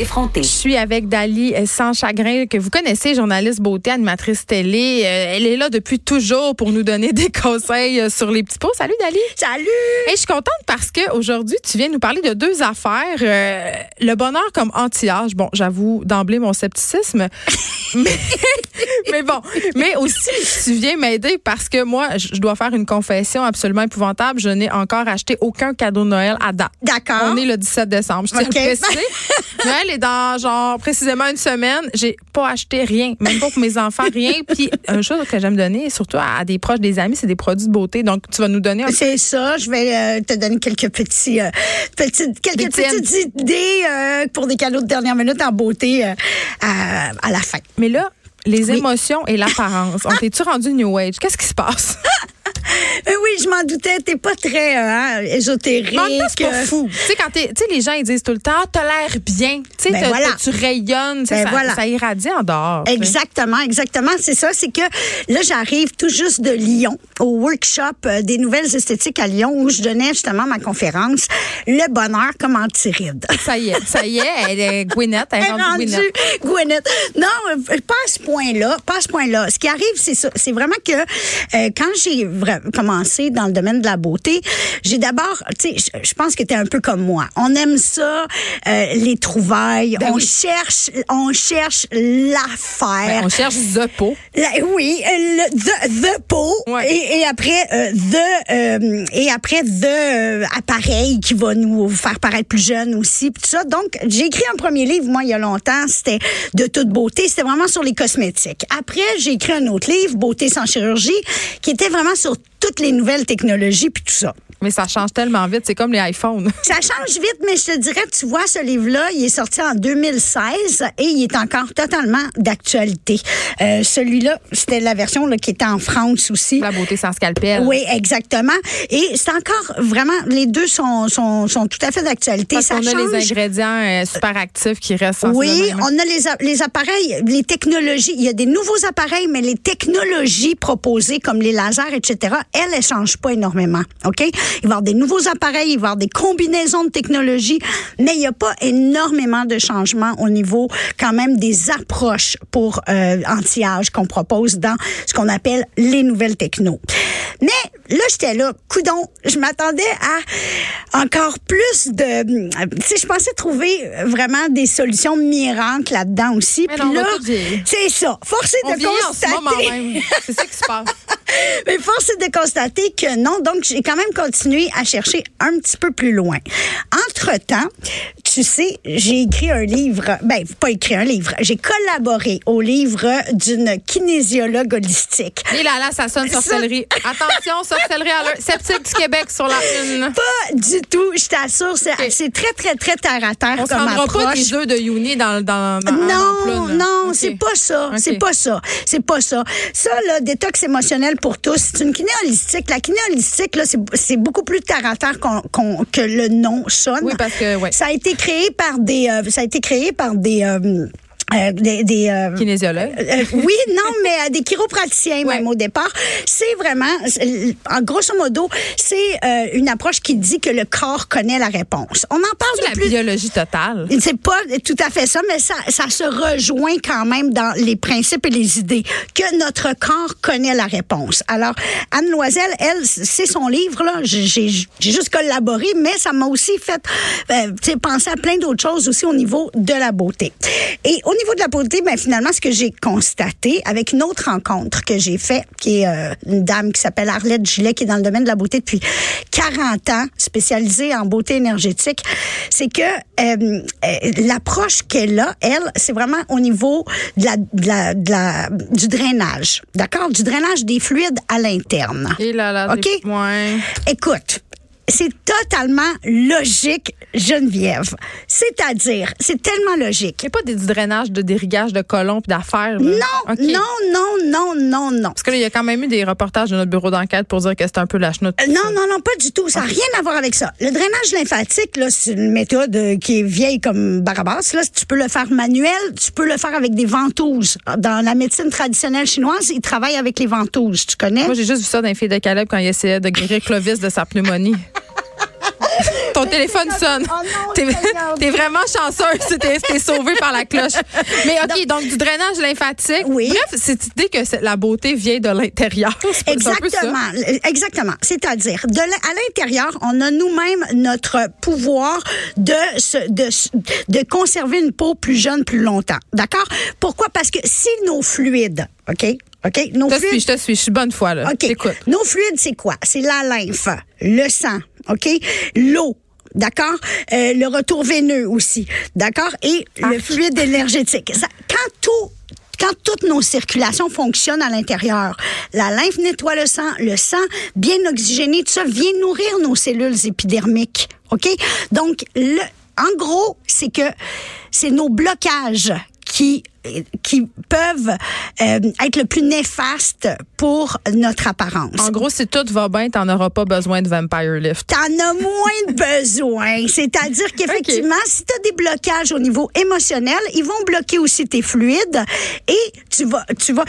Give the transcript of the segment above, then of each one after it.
Effronté. Je suis avec Dali euh, Sans Chagrin, que vous connaissez, journaliste beauté, animatrice télé. Euh, elle est là depuis toujours pour nous donner des conseils euh, sur les petits pots. Salut Dali. Salut! Et je suis contente parce que aujourd'hui, tu viens nous parler de deux affaires. Euh, le bonheur comme anti-âge. Bon, j'avoue d'emblée mon scepticisme. mais, mais bon, mais aussi, tu viens m'aider parce que moi, je dois faire une confession absolument épouvantable. Je n'ai encore acheté aucun cadeau de Noël à date. D'accord. On est le 17 décembre. Je tiens OK. à le préciser. Noël est dans genre précisément une semaine. J'ai pas acheté rien, même pas pour mes enfants, rien. Puis une chose que j'aime donner, surtout à, à des proches, des amis, c'est des produits de beauté. Donc tu vas nous donner un C'est ça. Je vais euh, te donner quelques petits, euh, petites, quelques Des petites idées euh, pour des cadeaux de dernière minute en beauté à, à la fin. Mais là, les Oui. émotions et l'apparence. On t'es-tu rendu New Age? Qu'est-ce qui se passe? Euh, oui, je m'en doutais. T'es pas très euh, hein, ésotérique. C'est pas euh, fou. Tu sais, quand t'es, les gens, ils disent tout le temps, Ah, t'as l'air bien. Tu Ben voilà. rayonnes. Ben ça, voilà. ça irradie en dehors. Exactement, exactement. C'est ça. C'est que là, j'arrive tout juste de Lyon au workshop des nouvelles esthétiques à Lyon où je donnais justement ma conférence Le bonheur comme anti-rides. Ça y est, ça y est, elle est Gwyneth, elle est rendue rendue Gwyneth. Gwyneth. Non, pas à ce point-là. Pas ce point-là. Ce qui arrive, c'est ça. C'est vraiment que euh, quand j'ai commencé dans le domaine de la beauté, j'ai d'abord, tu sais, je- pense que tu es un peu comme moi. On aime ça, euh, les trouvailles. Ben on oui. cherche, on cherche l'affaire. Ben, on cherche The Pot. La- oui, euh, le the, the pot Ouais. et, et après euh, the et après the appareil qui va nous faire paraître plus jeunes aussi tout ça. Donc j'ai écrit un premier livre moi il y a longtemps, c'était de toute beauté, c'était vraiment sur les cosmétiques. Après j'ai écrit un autre livre, Beauté sans chirurgie, qui était vraiment sur toutes les nouvelles technologies puis tout ça. Mais ça change tellement vite, c'est comme les iPhones. Ça change vite, mais je te dirais, tu vois, ce livre-là, il est sorti en 2016 et il est encore totalement d'actualité. Euh, Celui-là, c'était la version là, qui était en France aussi. La beauté sans scalpel. Oui, exactement. Et c'est encore vraiment, les deux sont, sont, sont tout à fait d'actualité. Parce qu'on a les ingrédients euh, super actifs qui restent Oui, on a les, les appareils, les technologies. Il y a des nouveaux appareils, mais les technologies proposées, comme les lasers, etc., elles, elles changent pas énormément. OK? Il va y avoir des nouveaux appareils, il va y avoir des combinaisons de technologies, mais il n'y a pas énormément de changements au niveau, quand même, des approches pour euh, anti-âge qu'on propose dans ce qu'on appelle les nouvelles technos. Mais là, j'étais là, coudon, je m'attendais à encore plus de... Tu sais, je pensais trouver vraiment des solutions miracles là-dedans aussi. Mais Puis non, là, c'est ça. On de constater... C'est ça qui se passe. Mais force est de constater que non. Donc, j'ai quand même continué à chercher un petit peu plus loin. Entre-temps, tu sais, j'ai écrit un livre, ben, pas écrit un livre, j'ai collaboré au livre d'une kinésiologue holistique. Et là, là, ça sonne sorcellerie. Attention, sorcellerie à l'heure. Sceptique du Québec sur la une. Pas du tout, je t'assure, c'est très, très, très terre à terre On comme rendra pas approche. des œufs de Youni dans, dans, dans Non, non, c'est pas ça. C'est pas ça. C'est pas ça. Ça, là, détox émotionnel pour tous, c'est une kiné holistique. La kiné holistique, là, c'est beaucoup plus terre à terre que le nom sonne. Oui, parce que, ouais. Ça a été créé par des, euh, ça a été créé par des, euh, euh, des, des, euh, Kinésiologue. euh, oui, non, mais euh, des chiropraticiens Ouais. même au départ. C'est vraiment, en grosso modo, c'est euh, une approche qui dit que le corps connaît la réponse. On en parle C'est de la plus biologie totale. c'est pas tout à fait ça, mais ça, ça se rejoint quand même dans les principes et les idées que notre corps connaît la réponse. Alors, Anne Loisel, elle, c'est son livre là. J'ai j'ai juste collaboré, mais ça m'a aussi fait euh, tu sais, penser à plein d'autres choses aussi au niveau de la beauté. Et au niveau de la beauté, ben finalement, ce que j'ai constaté avec une autre rencontre que j'ai fait, qui est euh, une dame qui s'appelle Arlette Gillet, qui est dans le domaine de la beauté depuis 40 ans, spécialisée en beauté énergétique, c'est que euh, euh, l'approche qu'elle a, elle, c'est vraiment au niveau de la, de la, de la- du drainage, d'accord, du drainage des fluides à l'interne. Et là, là, OK? Écoute, c'est totalement logique, Geneviève. C'est-à-dire, c'est tellement logique. Il n'y a pas des drainages, de dérigage de colons puis d'affaires. Non, non, non, non, non, non. Parce que là, il y a quand même eu des reportages de notre bureau d'enquête pour dire que c'est un peu la chenoute. Euh, Non, non, non, pas du tout. Ça n'a rien à voir avec ça. Le drainage lymphatique, là, c'est une méthode euh, qui est vieille comme Barabas. Là, tu peux le faire manuel, tu peux le faire avec des ventouses. Dans la médecine traditionnelle chinoise, ils travaillent avec les ventouses. Tu connais? Moi, j'ai juste vu ça dans les filles de Caleb quand il essayait de guérir Clovis de sa pneumonie. Ton téléphone sonne. Oh non, T'es vraiment chanceuse. T'es sauvée par la cloche. Mais OK, donc, du drainage lymphatique. Oui. Bref, cette idée que la beauté vient de l'intérieur. Exactement, exactement. C'est-à-dire, de à l'intérieur, on a nous-mêmes notre pouvoir de, se- de, de conserver une peau plus jeune plus longtemps. D'accord? Pourquoi? Parce que si nos fluides, OK? OK? Nos Je te suis, fluides, je te suis. Je suis bonne foi, là. OK. Nos fluides, c'est quoi? C'est la lymphe, le sang, OK? L'eau. D'accord? Euh, le retour veineux aussi. D'accord? Et le fluide énergétique. Ça- quand tout quand toutes nos circulations fonctionnent à l'intérieur, la lymphe nettoie le sang, le sang bien oxygéné, tout ça vient nourrir nos cellules épidermiques. OK? Donc, le, en gros, c'est que c'est nos blocages qui qui peuvent euh, être le plus néfastes pour notre apparence. En gros, si tout va bien, t'en auras pas besoin de Vampire Lift. T'en as moins de besoin. C'est-à-dire qu'effectivement, si tu as des blocages au niveau émotionnel, ils vont bloquer aussi tes fluides et tu vas, tu vas,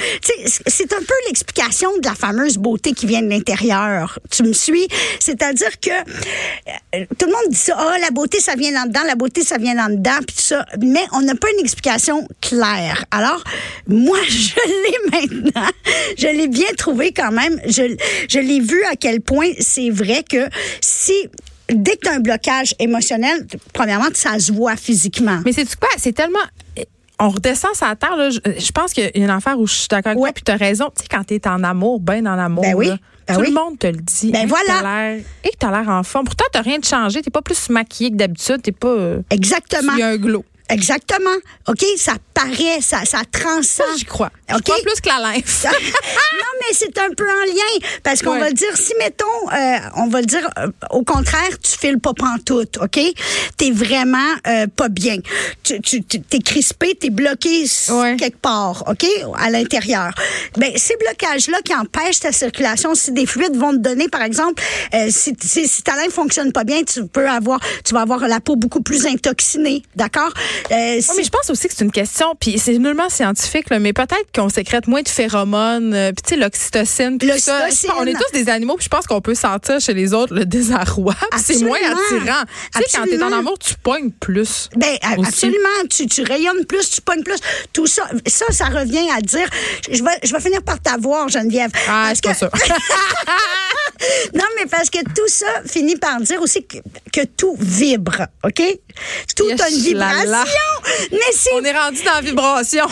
c'est un peu l'explication de la fameuse beauté qui vient de l'intérieur. Tu me suis? C'est-à-dire que euh, tout le monde dit ça, ah, la beauté, ça vient là-dedans, la beauté, ça vient là-dedans, puis tout ça. Mais on n'a pas une explication claire. Alors, moi, je l'ai maintenant. Je l'ai bien trouvé quand même. Je, je l'ai vu à quel point c'est vrai que si dès que tu as un blocage émotionnel, premièrement, ça se voit physiquement. Mais c'est quoi? C'est tellement. On redescend la terre, là. Je, je pense qu'il y a une affaire où je suis d'accord avec Ouais. toi, puis tu as raison. Tu sais, quand tu es en amour, ben en amour, Ben oui. là, Ben tout oui. le monde te le dit. Ben voilà. Et que tu as l'air en forme. Pourtant, tu rien de changé. Tu pas plus maquillée que d'habitude. Tu pas. euh, Exactement. Il y a un glow. Exactement. OK? Ça paraît, ça, ça transcende. J'y crois. Je OK? crois plus que la lymphe. non, mais c'est un peu en lien. Parce qu'on Ouais. va dire, si, mettons, euh, on va le dire, euh, au contraire, tu files pas pantoute, OK? T'es vraiment euh, pas bien. Tu, tu, tu- t'es crispé, t'es bloqué Ouais. quelque part, OK? À l'intérieur. Ben, ces blocages-là qui empêchent ta circulation, si des fluides vont te donner, par exemple, euh, si, si, si ta lymphe fonctionne pas bien, tu peux avoir, tu vas avoir la peau beaucoup plus intoxinée, d'accord? Euh, si- mais je pense aussi que c'est une question, puis c'est nullement scientifique, là, mais peut-être qu'on sécrète moins de phéromones, euh, puis tu sais, l'oxytocine, tout ça. On est tous des animaux, puis je pense qu'on peut sentir chez les autres le désarroi, c'est moins attirant. Tu sais, quand t'es en amour, tu pognes plus. Ben, aussi. absolument. Tu, tu rayonnes plus, tu pognes plus. Tout ça, ça, ça revient à dire. Je vais, je vais finir par t'avoir, Geneviève. Ah, je Parce suis pas que- sûre. non, mais parce que tout ça finit par dire aussi que, que tout vibre, OK? Tout a une Yes, là, vibration. Mais On est rendu dans la vibration.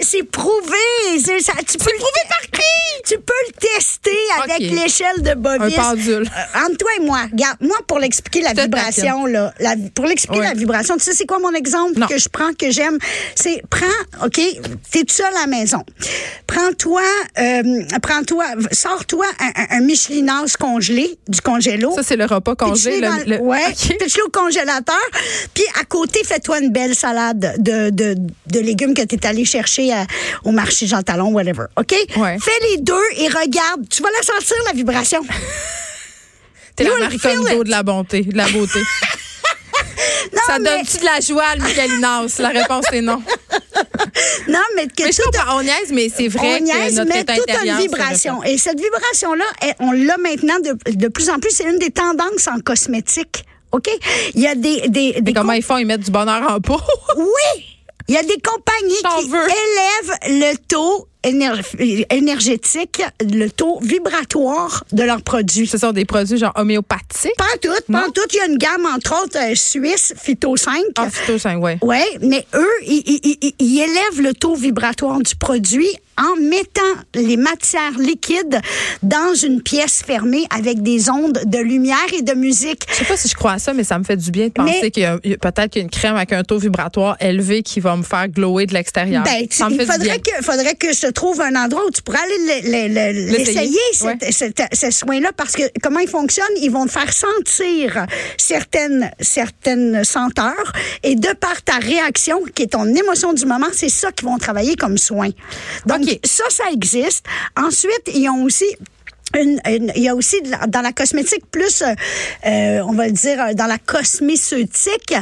C'est prouvé. C'est ça, tu peux prouvé par qui? Tu peux le tester avec l'échelle de Bovis. Un pendule. Euh, entre toi et moi, regarde, moi, pour l'expliquer la vibration, là, la- pour l'expliquer Ouais. la vibration, tu sais, c'est quoi mon exemple Non. que je prends, que j'aime? C'est, prends, OK, t'es tout seul à la maison. Prends-toi, euh, prends-toi, sors-toi un, un, Michelinas congelé, du congélo. Ça, c'est le repas congelé. Le- le- ouais, OK. pitche-les au congélateur? Puis à côté, fais-toi une belle salade de, de, de légumes que tu es allé chercher à- au marché Jean Talon, whatever. OK? Ouais. Fais les deux et regarde. Tu vas la sentir, la vibration. T'es la Marie Kondo de la bonté, de la beauté. Non, Ça mais, donne-tu de la joie, le Michelinas? La réponse est non. non, mais que Mais tout comprends, on niaise, mais c'est vrai on niaise, que notre mais état tout a intérieur, une vibration. Et cette vibration-là, on l'a maintenant de, de plus en plus. C'est une des tendances en cosmétique. OK? Il y a des. des, des Mais comment com- ils font? Ils mettent du bonheur en peau? Oui! Il y a des compagnies qui veux. élèvent le taux éner- énergétique, le taux vibratoire de leurs produits. Ce sont des produits genre homéopathiques? Pas en tout, pas en tout. Il y a une gamme, entre autres, euh, suisse, Phyto 5. Ah, phyto 5, ouais. Oui, mais eux, ils, ils- ils- ils élèvent le taux vibratoire du produit en mettant les matières liquides dans une pièce fermée avec des ondes de lumière et de musique. Je sais pas si je crois à ça, mais ça me fait du bien de penser Mais- qu'il y a, peut-être qu'il y a une crème avec un taux vibratoire élevé qui va me faire glower de l'extérieur. Ben, ça me il fait du bien. faudrait que, faudrait que ce trouve un endroit où tu pourrais aller le- le- le- l'essayer, Ouais. ce soin-là, parce que comment ils fonctionnent, ils vont te faire sentir certaines, certaines senteurs, et de par ta réaction, qui est ton émotion du moment, c'est ça qu'ils vont travailler comme soin. Donc, ça, ça existe. Ensuite, ils ont aussi une- une- il y a aussi la- dans la cosmétique plus, euh, euh, on va le dire, euh, dans la cosméceutique,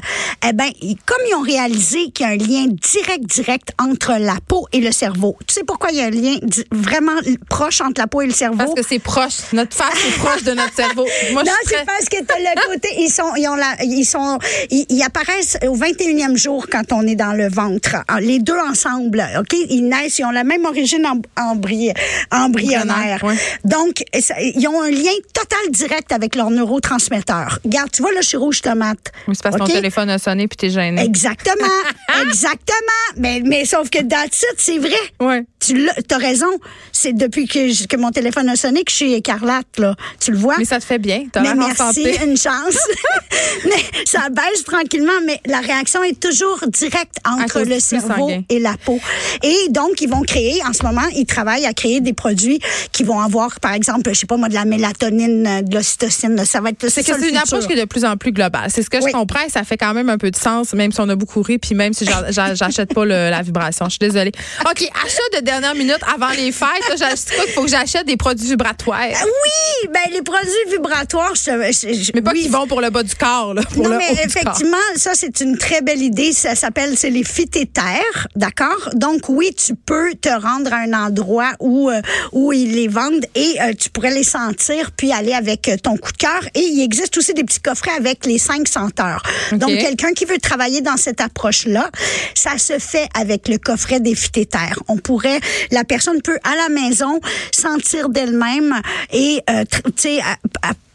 eh ben, ils- comme ils ont réalisé qu'il y a un lien direct, direct entre la peau et le cerveau. Tu sais pourquoi il y a un lien vraiment proche entre la peau et le cerveau? Parce que c'est proche. Notre face est proche de notre cerveau. Moi, non, c'est parce que t'as le côté, ils sont, ils ont la, ils sont, ils, ils apparaissent au 21e jour quand on est dans le ventre. Ah, Les deux ensemble, OK? Ils naissent, ils ont la même origine em- embry- embryonnaire. Embryonnaire, ouais. Donc, ça- ils ont un lien total direct avec leurs neurotransmetteurs. Regarde, tu vois, là, je suis rouge tomate. Oui, c'est parce que ton téléphone a sonné puis t'es gêné. Exactement, exactement. Mais, mais sauf que that's it, c'est vrai. Ouais. Tu as raison. C'est depuis que, que mon téléphone a sonné que je suis écarlate, là. Tu le vois? Mais ça te fait bien. T'as l'air merci, santé. une chance. mais ça baisse tranquillement, mais la réaction est toujours directe entre cause le cerveau sanguin. et la peau. Et donc, ils vont créer, en ce moment, ils travaillent à créer des produits qui vont avoir, par exemple, je sais pas moi, de la mélatonine, euh, de l'ocytocine. Ça va être C'est une approche qui est de plus en plus globale. C'est ce que Oui. je comprends et ça fait quand même un peu de sens, même si on a beaucoup ri, puis même si j'a- j'a- j'achète pas le- la vibration. Je suis désolée. OK, achat de dernière minute avant les fêtes. là, J'achète quoi qu'il faut que j'achète des produits vibratoires. Ah Oui, ben les produits vibratoires, je, je- je- Mais pas oui, qui vont pour le bas du corps, là, pour non, le mais effectivement, ça, c'est une très belle idée. Ça s'appelle, c'est les phytéthères, d'accord? Donc, oui, tu peux te rendre à un endroit où, euh, où ils les vendent et euh, tu pourrais les sentir puis aller avec euh, ton coup de cœur. Et il existe aussi des petits coffrets avec les cinq senteurs. Donc, quelqu'un qui veut travailler dans cette approche-là, ça se fait avec le coffret des phytéthères. On pourrait, la personne peut à la maison sentir d'elle-même et, euh, tu sais,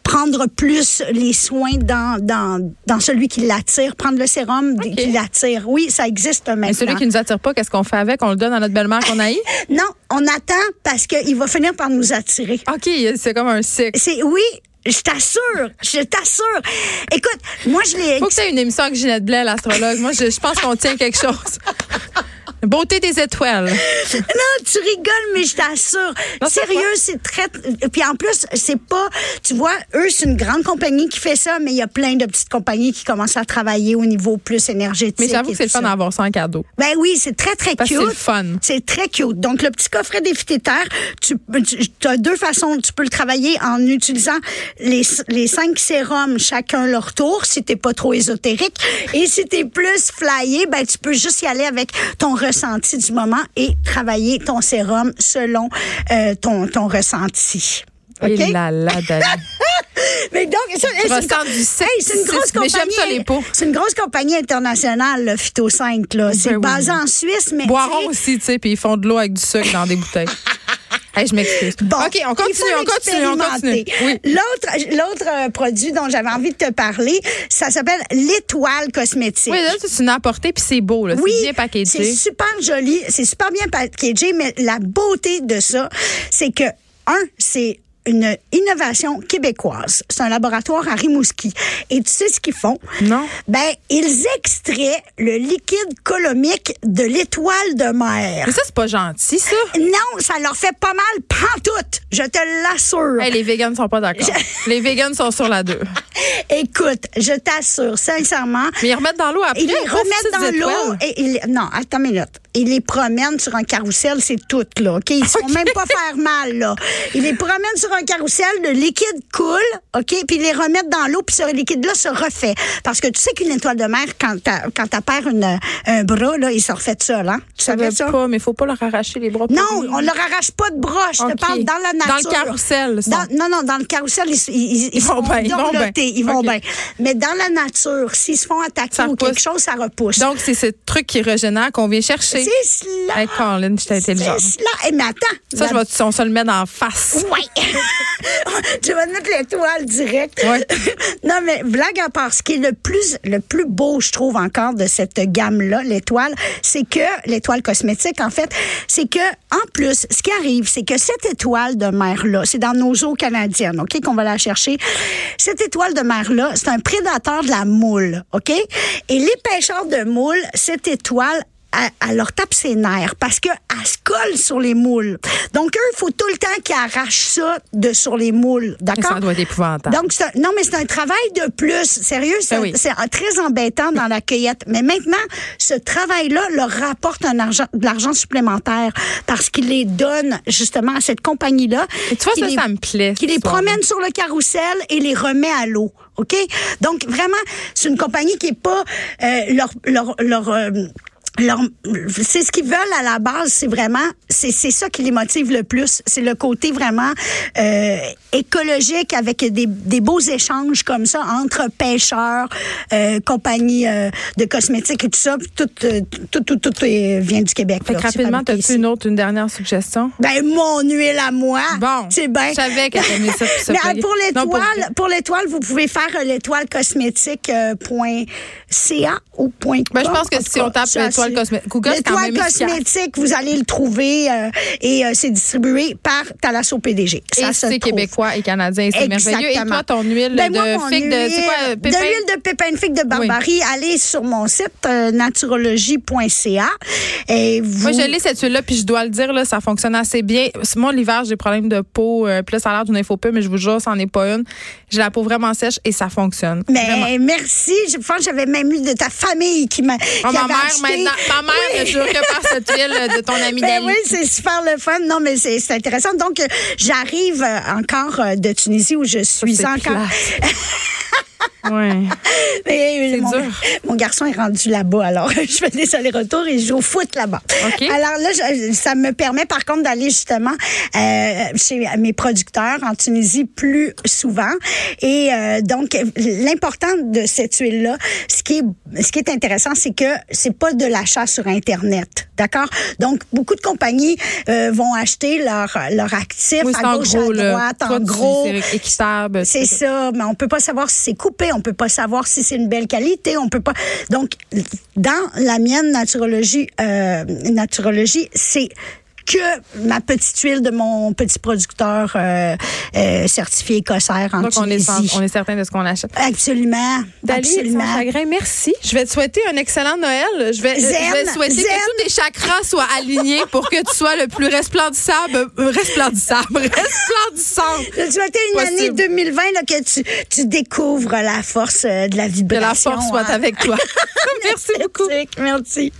prendre plus les soins dans, dans, dans celui qui l'attire, prendre le sérum qui l'attire. Oui, ça existe maintenant. Mais celui qui nous attire pas, qu'est-ce qu'on fait avec? On le donne à notre belle-mère qu'on a Non, on attend parce qu'il va finir par nous attirer. OK, c'est comme un cycle. C'est oui, je t'assure, je t'assure. Écoute, moi je l'ai Faut que tu aies une émission avec Ginette Blais, l'astrologue. Moi, je, je pense qu'on tient quelque chose. Beauté des étoiles. Non, tu rigoles, mais je t'assure. Sérieux, c'est très. Puis en plus, c'est pas. Tu vois, eux, c'est une grande compagnie qui fait ça, mais il y a plein de petites compagnies qui commencent à travaer au niveau plus énergétique. Mais j'avoue que c'est le fun d'avoir ça en cadeau. Ben oui, c'est très, très Parce cute. c'est fun. C'est très cute. Donc, le petit coffret des phytéthères, tu, tu as deux façons. Tu peux le travailler en utilisant les, les cinq sérums, chacun leur tour, si t'es pas trop ésotérique. Et si t'es plus flyé, ben, tu peux juste y aller avec ton ressenti du moment et travailler ton sérum selon euh, ton, ton ressenti. OK? Et là, là. Mais donc, ça, c'est une- du sexe, Hey, c'est une grosse compagnie. C'est une grosse compagnie internationale, le Phyto 5. Là. C'est oui. basé en Suisse, mais. Boiron tu sais, aussi, tu sais, puis ils font de l'eau avec du sucre dans des bouteilles. Hey, je m'excuse. Bon, OK, on continue, on continue, on continue. Oui. L'autre, l'autre euh, produit dont j'avais envie de te parler, ça s'appelle l'étoile cosmétique. Oui, là, tu l'as apporté, puis c'est beau, là. Oui, c'est bien c'est packagé. super joli, c'est super bien packagé, mais la beauté de ça, c'est que, un, c'est une innovation québécoise. C'est un laboratoire à Rimouski. Et tu sais ce qu'ils font? Non. Ben, ils extraient le liquide colomique de l'étoile de mer. Mais ça, c'est pas gentil, ça. Non, ça leur fait pas mal pantoute, je te l'assure. Hey, les végans sont pas d'accord. Les végans sont sur la 2. Écoute, je t'assure, sincèrement, Mais ils remettent dans l'eau après. ils les remettent dans l'eau et ils, non, attends une minute. Ils les promènent sur un carrousel, c'est tout là, OK, ils se font même pas faire mal là. Ils les promènent sur un carrousel, le liquide coule, OK, puis ils les remettent dans l'eau puis ce liquide là se refait parce que tu sais qu'une étoile de mer quand t'as perdu une- un bras là, il se refait de ça là. Tu savais ça? pas, mais faut pas leur arracher les bras. Non, on leur arrache pas de bras. Je te parle dans la Dans nature. le carrousel, ça. Dans- non, non, dans le carrousel, ils, ils, Ils vont bien, ils vont bien. Ils vont bien. Mais dans la nature, s'ils se font attaquer Ça ou repousse. quelque chose, ça repousse. Donc, c'est ce truc qui régénère qu'on vient chercher. C'est cela. Hey, Colin, j'étais c'est intelligente. cela. Eh, mais attends. Ça, je vais, on se le met la face. Oui. tu vas mettre l'étoile direct. Ouais. non, mais blague à part, ce qui est le plus, le plus beau, je trouve encore, de cette gamme-là, l'étoile, c'est que, l'étoile cosmétique, en fait, c'est que, en plus, ce qui arrive, c'est que cette étoile de mer-là, c'est dans nos eaux canadiennes, OK, qu'on va la chercher. Cette étoile de mer-là, c'est un prédateur de la moule, OK? Et les pêcheurs de moules, cette étoile, elle, elle leur tape ses nerfs parce qu'elle se colle sur les moules. Donc, eux, il faut tout le temps qu'ils arrachent ça de sur les moules. D'accord? Ça doit être épouvantable. Donc, un- non, mais c'est un travail de plus. Sérieux, c'est Ben oui. c'est un- très embêtant dans la cueillette. Mais maintenant, ce travail-là leur rapporte un argent, de l'argent supplémentaire parce qu'il les donne justement à cette compagnie-là. Et tu vois, ça, les- ça me plaît. qui les promène sur le carrousel et les remet à l'eau. OK? Donc, vraiment, c'est une compagnie qui est pas euh, leur, leur, leur, euh, leur- c'est ce qu'ils veulent à la base, c'est vraiment, c'est c'est ça qui les motive le plus. C'est le côté vraiment euh, écologique avec des, des beaux échanges comme ça entre pêcheurs, euh, compagnies euh, de cosmétiques et tout ça. Tout, euh, tout, tout, tout, vient du Québec. Fait là. Rapidement, as-tu une autre, une dernière suggestion? Ben, mon huile à moi. Bon. C'est bien. Je savais qu'elle aimait ça pour Mais pour l'étoile, pour l'étoile, vous pouvez faire euh, l'étoile cosmétique euh, ou point Ben, je pense que si on tape ça, l'étoile cosmétique, L'étoile cosmétique, vous allez le trouver euh, et euh, c'est distribué par Talasso PDG. Et Ça se c'est québécois et canadien, c'est merveilleux. Et toi, ton huile Ben, moi, de figue de, c'est quoi, de pépin? l'huile de pépin de figue de Barbarie, allez sur mon site euh, naturologie.ca et vous Moi, je l'ai cette huile-là, puis je dois le dire, là, ça fonctionne assez bien. Moi, l'hiver, j'ai des problèmes de peau. euh, puis là, ça a l'air d'une info peu, mais je vous jure, c'en est pas une. J'ai la peau vraiment sèche et ça fonctionne. Vraiment. Mais merci. Je pense que j'avais même eu de ta famille qui m'a. Oh, ma mère. Ma mère Oui. ne jure que par cette huile de ton ami Ben oui, c'est super le fun. Non, mais c'est intéressant. Donc, euh, j'arrive euh, encore euh, de Tunisie où je suis encore. Ouais. Mais, euh, C'est mon, dur. mon garçon est rendu là-bas, alors je fais des allers-retours et je joue au foot là-bas. OK. Alors là, je- ça me permet par contre d'aller justement euh, chez mes producteurs en Tunisie plus souvent. Et euh, donc, l'important de cette huile-là, ce qui est, ce qui est intéressant, c'est que c'est pas de l'achat sur Internet. D'accord? Donc, beaucoup de compagnies euh, vont acheter leur, leur actif Oui, à gauche, gros, à droite, en gros. C'est équitable. C'est ça, mais on peut pas savoir si c'est coupé, on peut pas savoir si c'est une belle qualité, on peut pas. Donc, dans la mienne naturologie, euh, naturologie, c'est que ma petite huile de mon petit producteur euh, euh, certifié écossaire en Donc, on est, sans- on est certain de ce qu'on achète. Absolument, Dali, absolument. chagrin, merci. Je vais te souhaiter un excellent Noël. Je vais, Zen, je vais souhaiter zen. que tous tes chakras soient alignés pour que tu sois le plus resplendissable, euh, resplendissable, resplendissant. Je te souhaite une Possible. année 2020 là, que tu, tu découvres la force euh, de la Que vibration. la force soit hein. avec toi. merci beaucoup. Merci.